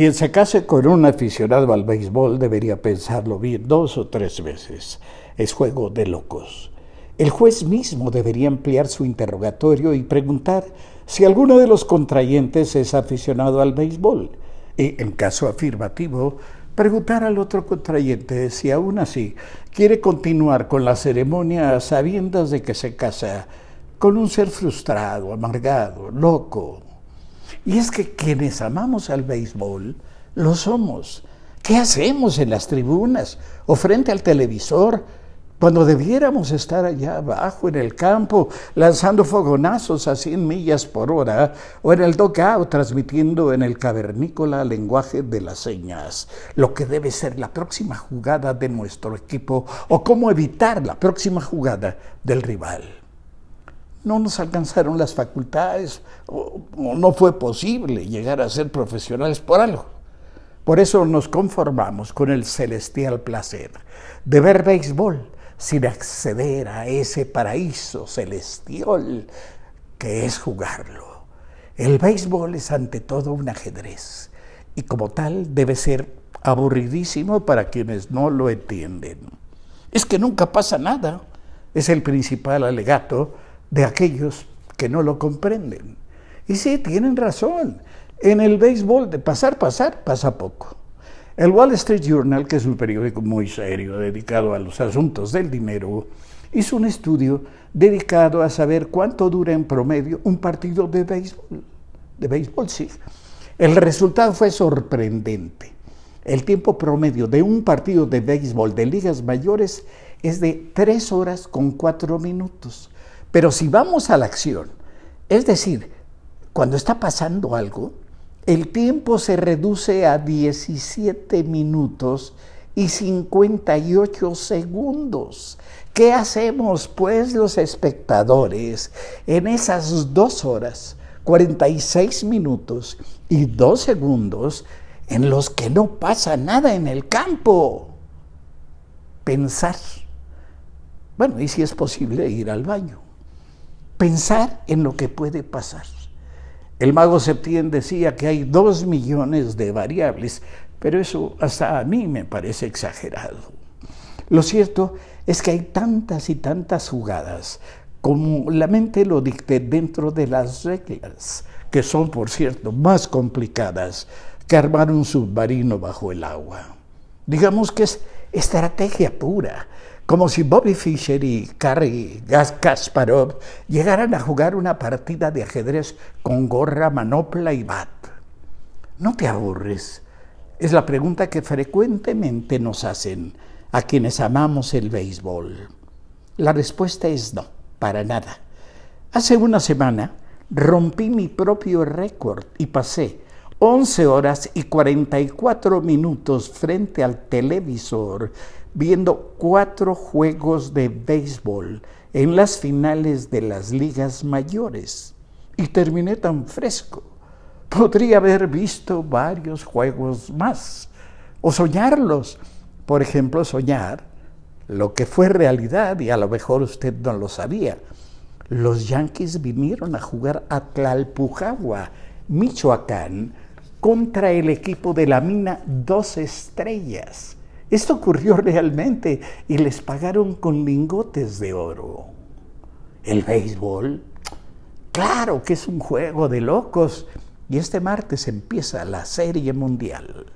Quien se case con un aficionado al béisbol debería pensarlo bien dos o tres veces. Es juego de locos. El juez mismo debería ampliar su interrogatorio y preguntar si alguno de los contrayentes es aficionado al béisbol. Y, en caso afirmativo, preguntar al otro contrayente si aún así quiere continuar con la ceremonia a sabiendas de que se casa con un ser frustrado, amargado, loco. Y es que quienes amamos al béisbol, lo somos. ¿Qué hacemos en las tribunas o frente al televisor cuando debiéramos estar allá abajo en el campo lanzando fogonazos a 100 millas por hora o en el dugout transmitiendo en el cavernícola lenguaje de las señas lo que debe ser la próxima jugada de nuestro equipo o cómo evitar la próxima jugada del rival? No nos alcanzaron las facultades o no fue posible llegar a ser profesionales por algo. Por eso nos conformamos con el celestial placer de ver béisbol sin acceder a ese paraíso celestial que es jugarlo. El béisbol es ante todo un ajedrez y como tal debe ser aburridísimo para quienes no lo entienden. Es que nunca pasa nada, es el principal alegato de aquellos que no lo comprenden. Y sí, tienen razón, en el béisbol de pasar, pasar, pasa poco. El Wall Street Journal, que es un periódico muy serio dedicado a los asuntos del dinero, hizo un estudio dedicado a saber cuánto dura en promedio un partido de béisbol. De béisbol, sí. El resultado fue sorprendente. El tiempo promedio de un partido de béisbol de ligas mayores es de tres horas con cuatro minutos. Pero si vamos a la acción, es decir, cuando está pasando algo, el tiempo se reduce a 17 minutos y 58 segundos. ¿Qué hacemos pues los espectadores en esas dos horas, 46 minutos y dos segundos en los que no pasa nada en el campo? Pensar. Bueno, y si es posible ir al baño. Pensar en lo que puede pasar. El mago Septién decía que hay dos millones de variables, pero eso hasta a mí me parece exagerado. Lo cierto es que hay tantas y tantas jugadas como la mente lo dicte dentro de las reglas, que son, por cierto, más complicadas que armar un submarino bajo el agua. Digamos que es estrategia pura, como si Bobby Fischer y Carrie Kasparov llegaran a jugar una partida de ajedrez con gorra, manopla y bat. ¿No te aburres? Es la pregunta que frecuentemente nos hacen a quienes amamos el béisbol. La respuesta es no, para nada. Hace una semana rompí mi propio récord y pasé 11 horas y 44 minutos frente al televisor viendo cuatro juegos de béisbol en las finales de las ligas mayores y terminé tan fresco. Podría haber visto varios juegos más o soñarlos. Por ejemplo, soñar lo que fue realidad y a lo mejor usted no lo sabía. Los Yankees vinieron a jugar a Tlalpujagua, Michoacán, contra el equipo de la mina Dos Estrellas esto ocurrió realmente y les pagaron con lingotes de oro. El béisbol, claro que es un juego de locos y este martes empieza la Serie Mundial.